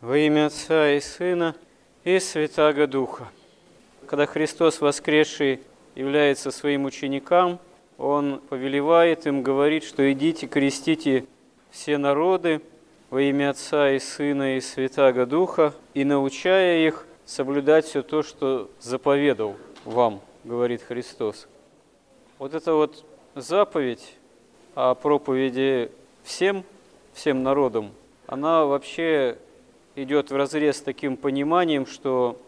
Во имя Отца и Сына и Святаго Духа. Когда Христос воскресший является своим ученикам, Он повелевает им, говорит, что идите, крестите все народы во имя Отца и Сына и Святаго Духа, и научая их соблюдать все то, что заповедал вам, говорит Христос. Вот эта вот заповедь о проповеди всем, всем народам, она вообще идет в разрез с таким пониманием, что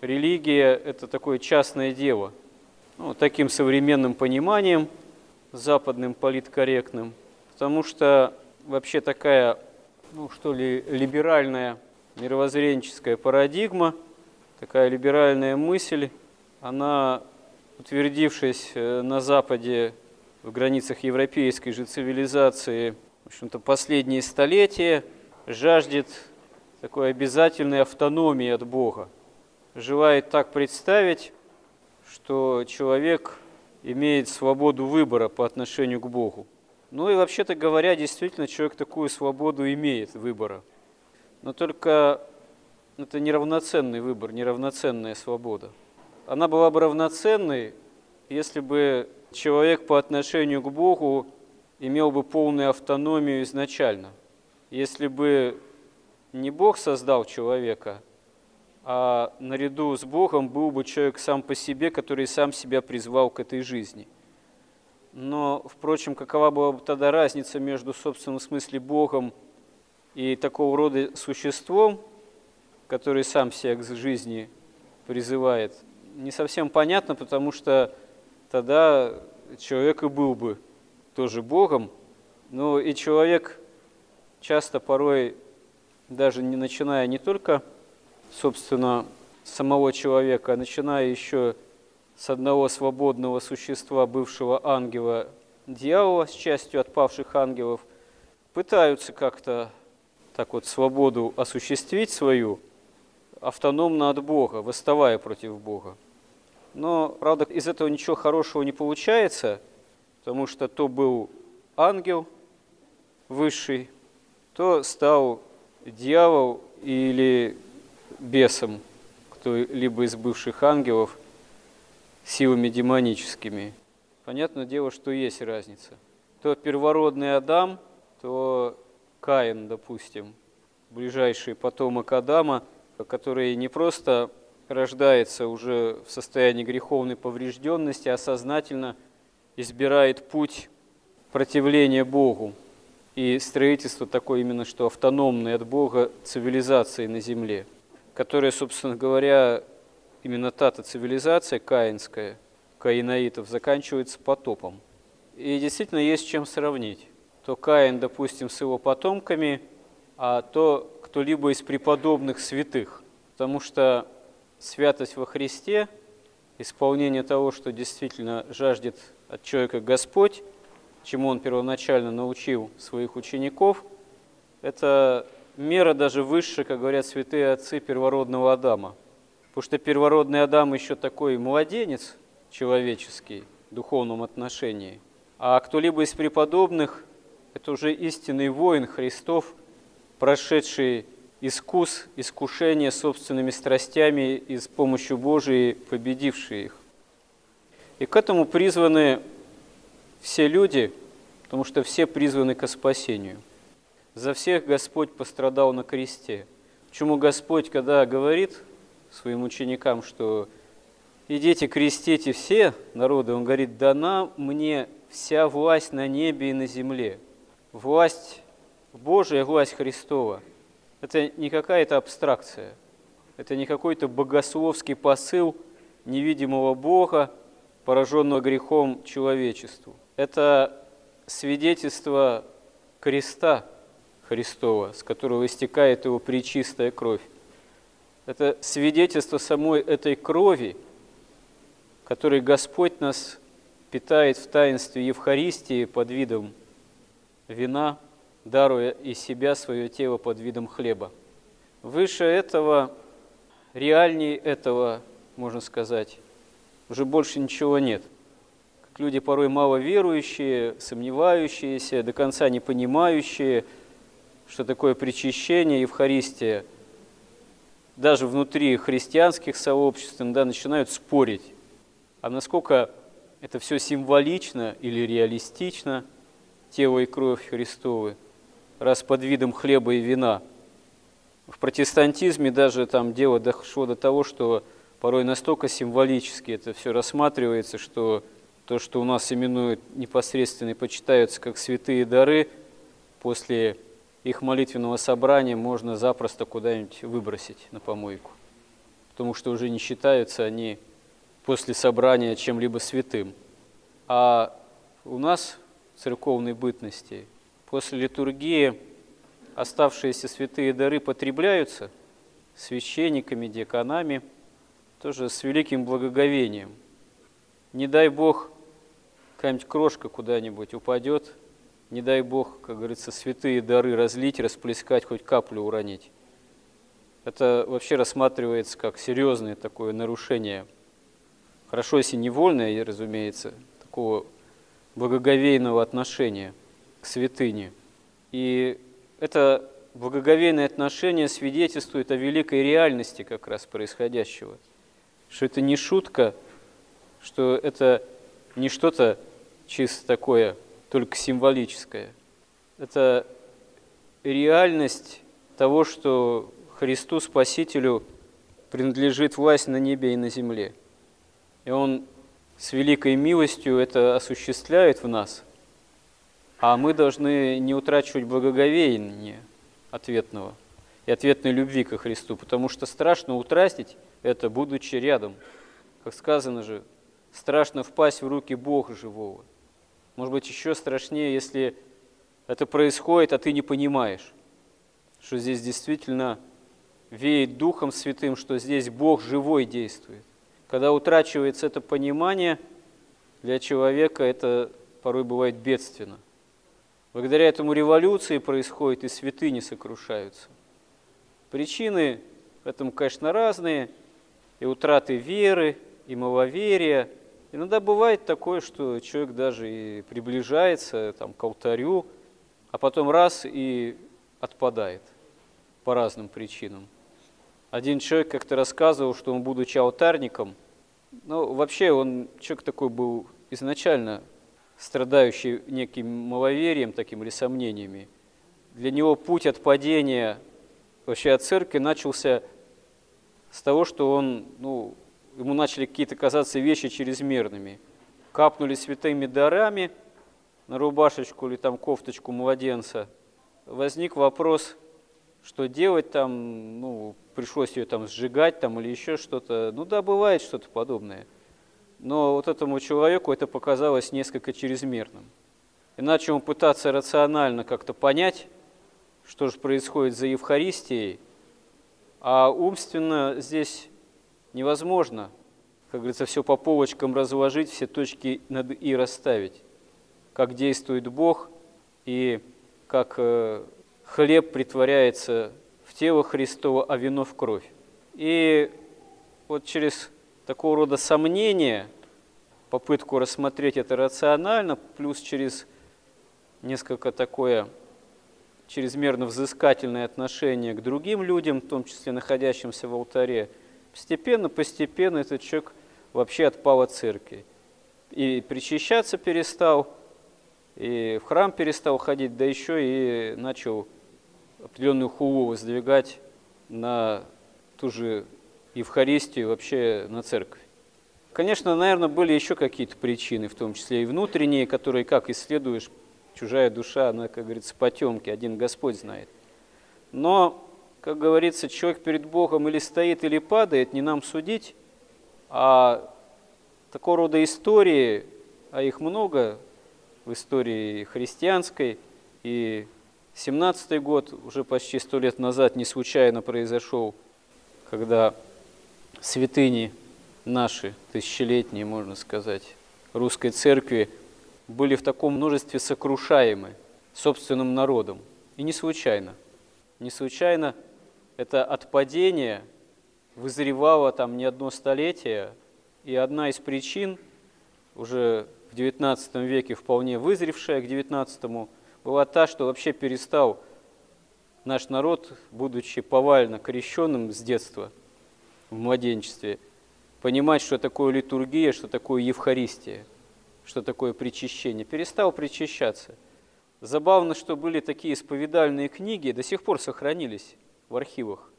религия – это такое частное дело. Ну, таким современным пониманием, западным, политкорректным. Потому что вообще такая, ну что ли, либеральная мировоззренческая парадигма, такая либеральная мысль, она, утвердившись э, на Западе в границах европейской же цивилизации, в общем-то, последние столетия, жаждет такой обязательной автономии от Бога. Желает так представить, что человек имеет свободу выбора по отношению к Богу. Ну и вообще-то говоря, действительно, человек такую свободу имеет выбора. Но только это неравноценный выбор, неравноценная свобода. Она была бы равноценной, если бы человек по отношению к Богу имел бы полную автономию изначально. Если бы не Бог создал человека, а наряду с Богом был бы человек сам по себе, который сам себя призвал к этой жизни. Но, впрочем, какова была бы тогда разница между, в собственном смысле, Богом и такого рода существом, который сам себя к жизни призывает, не совсем понятно, потому что тогда человек и был бы тоже Богом, но и человек часто порой даже не начиная не только, собственно, самого человека, а начиная еще с одного свободного существа, бывшего ангела, дьявола, с частью отпавших ангелов, пытаются как-то так вот свободу осуществить свою, автономно от Бога, восставая против Бога. Но, правда, из этого ничего хорошего не получается, потому что то был ангел высший, то стал дьявол или бесом, кто-либо из бывших ангелов, силами демоническими. Понятное дело, что есть разница. То первородный Адам, то Каин, допустим, ближайший потомок Адама, который не просто рождается уже в состоянии греховной поврежденности, а сознательно избирает путь противления Богу, и строительство такое именно, что автономное от Бога цивилизации на земле, которая, собственно говоря, именно та-то цивилизация каинская, каинаитов, заканчивается потопом. И действительно есть чем сравнить. То Каин, допустим, с его потомками, а то кто-либо из преподобных святых. Потому что святость во Христе, исполнение того, что действительно жаждет от человека Господь, чему он первоначально научил своих учеников, это мера даже выше, как говорят святые отцы первородного Адама. Потому что первородный Адам еще такой младенец человеческий в духовном отношении, а кто-либо из преподобных – это уже истинный воин Христов, прошедший искус, искушение собственными страстями и с помощью Божией победивший их. И к этому призваны все люди, потому что все призваны к спасению. За всех Господь пострадал на кресте. Почему Господь, когда говорит своим ученикам, что идите крестите все народы, Он говорит, дана мне вся власть на небе и на земле. Власть Божия, власть Христова. Это не какая-то абстракция, это не какой-то богословский посыл невидимого Бога, пораженного грехом человечеству это свидетельство креста Христова, с которого истекает его причистая кровь. Это свидетельство самой этой крови, которой Господь нас питает в таинстве Евхаристии под видом вина, даруя из себя свое тело под видом хлеба. Выше этого, реальнее этого, можно сказать, уже больше ничего нет – люди порой мало верующие, сомневающиеся, до конца не понимающие, что такое причащение, Евхаристия, даже внутри христианских сообществ иногда начинают спорить, а насколько это все символично или реалистично, тело и кровь Христовы, раз под видом хлеба и вина. В протестантизме даже там дело дошло до того, что порой настолько символически это все рассматривается, что то, что у нас именуют непосредственно и почитаются как святые дары, после их молитвенного собрания можно запросто куда-нибудь выбросить на помойку, потому что уже не считаются они после собрания чем-либо святым. А у нас в церковной бытности после литургии оставшиеся святые дары потребляются священниками, диаконами, тоже с великим благоговением. Не дай Бог, какая-нибудь крошка куда-нибудь упадет – не дай Бог, как говорится, святые дары разлить, расплескать, хоть каплю уронить. Это вообще рассматривается как серьезное такое нарушение. Хорошо, если невольное, разумеется, такого благоговейного отношения к святыне. И это благоговейное отношение свидетельствует о великой реальности как раз происходящего. Что это не шутка, что это не что-то чисто такое только символическое. Это реальность того, что Христу Спасителю принадлежит власть на небе и на земле. И Он с великой милостью это осуществляет в нас, а мы должны не утрачивать благоговения ответного и ответной любви ко Христу, потому что страшно утратить это, будучи рядом. Как сказано же, страшно впасть в руки Бога живого. Может быть, еще страшнее, если это происходит, а ты не понимаешь, что здесь действительно веет Духом Святым, что здесь Бог живой действует. Когда утрачивается это понимание, для человека это порой бывает бедственно. Благодаря этому революции происходит, и святыни сокрушаются. Причины в этом, конечно, разные, и утраты веры, и маловерия – Иногда бывает такое, что человек даже и приближается там, к алтарю, а потом раз и отпадает по разным причинам. Один человек как-то рассказывал, что он, будучи алтарником, ну, вообще он человек такой был изначально страдающий неким маловерием таким или сомнениями. Для него путь от падения вообще от церкви начался с того, что он ну, ему начали какие-то казаться вещи чрезмерными. Капнули святыми дарами на рубашечку или там кофточку младенца. Возник вопрос, что делать там, ну, пришлось ее там сжигать там или еще что-то. Ну да, бывает что-то подобное. Но вот этому человеку это показалось несколько чрезмерным. И начал он пытаться рационально как-то понять, что же происходит за Евхаристией, а умственно здесь невозможно, как говорится, все по полочкам разложить, все точки над «и» расставить. Как действует Бог и как э, хлеб притворяется в тело Христово, а вино в кровь. И вот через такого рода сомнения, попытку рассмотреть это рационально, плюс через несколько такое чрезмерно взыскательное отношение к другим людям, в том числе находящимся в алтаре – Постепенно, постепенно этот человек вообще отпал от церкви. И причащаться перестал, и в храм перестал ходить, да еще и начал определенную хулу воздвигать на ту же Евхаристию, вообще на церковь. Конечно, наверное, были еще какие-то причины, в том числе и внутренние, которые, как исследуешь, чужая душа, она, как говорится, потемки, один Господь знает. Но как говорится, человек перед Богом или стоит, или падает, не нам судить, а такого рода истории, а их много в истории христианской, и 17-й год, уже почти сто лет назад, не случайно произошел, когда святыни наши, тысячелетние, можно сказать, русской церкви, были в таком множестве сокрушаемы собственным народом. И не случайно. Не случайно это отпадение вызревало там не одно столетие, и одна из причин, уже в XIX веке вполне вызревшая к XIX, была та, что вообще перестал наш народ, будучи повально крещенным с детства, в младенчестве, понимать, что такое литургия, что такое Евхаристия, что такое причащение, перестал причащаться. Забавно, что были такие исповедальные книги, до сих пор сохранились в архивах.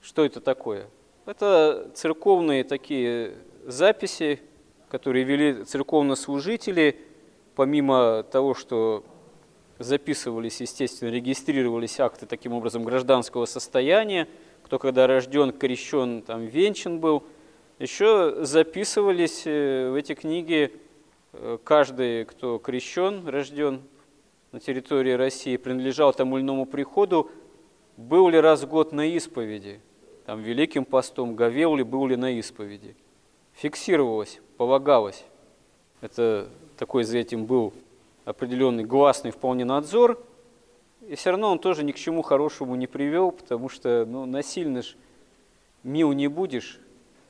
Что это такое? Это церковные такие записи, которые вели церковнослужители, помимо того, что записывались, естественно, регистрировались акты таким образом гражданского состояния, кто когда рожден, крещен, там, венчан был, еще записывались э, в эти книги э, каждый, кто крещен, рожден на территории России, принадлежал тому или иному приходу, был ли раз в год на исповеди, там, Великим постом, говел ли, был ли на исповеди. Фиксировалось, полагалось. Это такой за этим был определенный гласный вполне надзор, и все равно он тоже ни к чему хорошему не привел, потому что ну, насильно ж мил не будешь.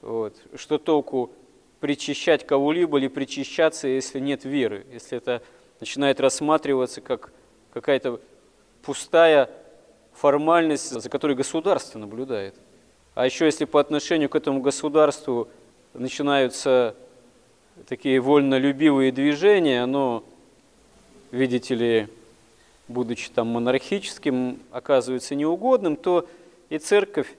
Вот. Что толку причащать кого-либо или причащаться, если нет веры, если это начинает рассматриваться как какая-то пустая формальность, за которой государство наблюдает. А еще если по отношению к этому государству начинаются такие вольнолюбивые движения, оно видите ли, будучи там монархическим, оказывается неугодным, то и церковь,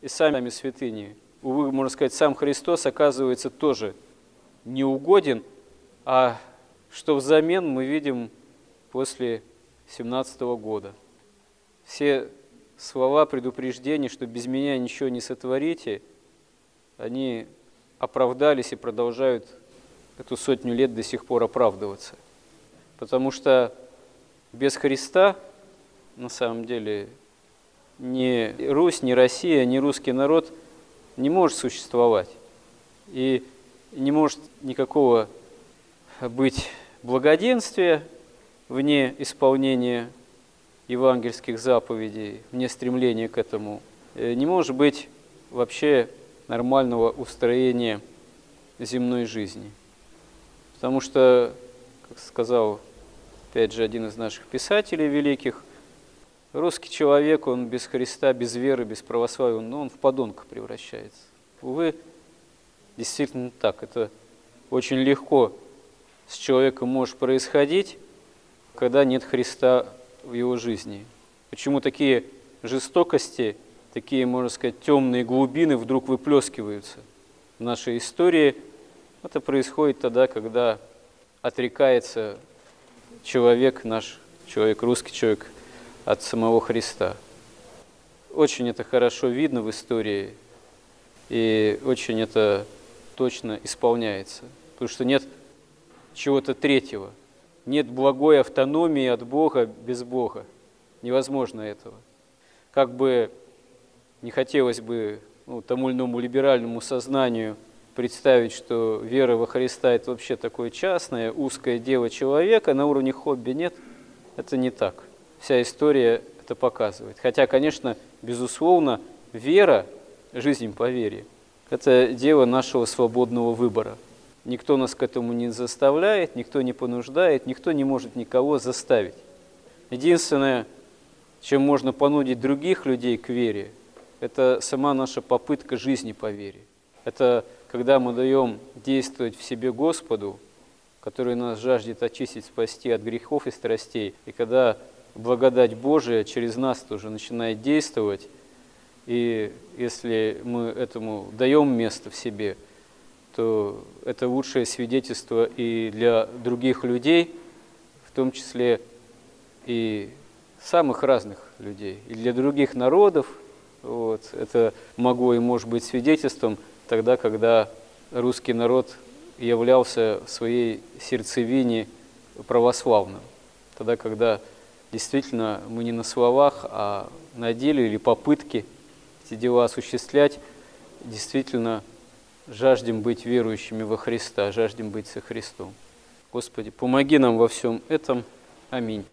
и сами святыни, увы, можно сказать, сам Христос оказывается тоже неугоден, а что взамен мы видим после 17 года. Все слова предупреждения, что без меня ничего не сотворите, они оправдались и продолжают эту сотню лет до сих пор оправдываться – Потому что без Христа, на самом деле, ни Русь, ни Россия, ни русский народ не может существовать. И не может никакого быть благоденствия вне исполнения евангельских заповедей, вне стремления к этому. Э, не может быть вообще нормального устроения земной жизни. Потому что, как сказал опять же, один из наших писателей великих. Русский человек, он без Христа, без веры, без православия, он, он в подонка превращается. Увы, действительно так. Это очень легко с человеком может происходить, когда нет Христа в его жизни. Почему такие жестокости, такие, можно сказать, темные глубины вдруг выплескиваются в нашей истории? Это происходит тогда, когда отрекается человек наш, человек, русский человек от самого Христа. Очень это хорошо видно в истории, и очень это точно исполняется, потому что нет чего-то третьего, нет благой автономии от Бога без Бога. Невозможно этого. Как бы не хотелось бы ну, тому или иному либеральному сознанию – представить, что вера во Христа – это вообще такое частное, узкое дело человека, на уровне хобби нет, это не так. Вся история это показывает. Хотя, конечно, безусловно, вера, жизнь по вере – это дело нашего свободного выбора. Никто нас к этому не заставляет, никто не понуждает, никто не может никого заставить. Единственное, чем можно понудить других людей к вере, это сама наша попытка жизни по вере. Это когда мы даем действовать в себе Господу, который нас жаждет очистить, спасти от грехов и страстей, и когда благодать Божия через нас тоже начинает действовать, и если мы этому даем место в себе, то это лучшее свидетельство и для других людей, в том числе и самых разных людей, и для других народов. Вот, это могло и может быть свидетельством – тогда, когда русский народ являлся в своей сердцевине православным. Тогда, когда действительно мы не на словах, а на деле или попытки эти дела осуществлять, действительно жаждем быть верующими во Христа, жаждем быть со Христом. Господи, помоги нам во всем этом. Аминь.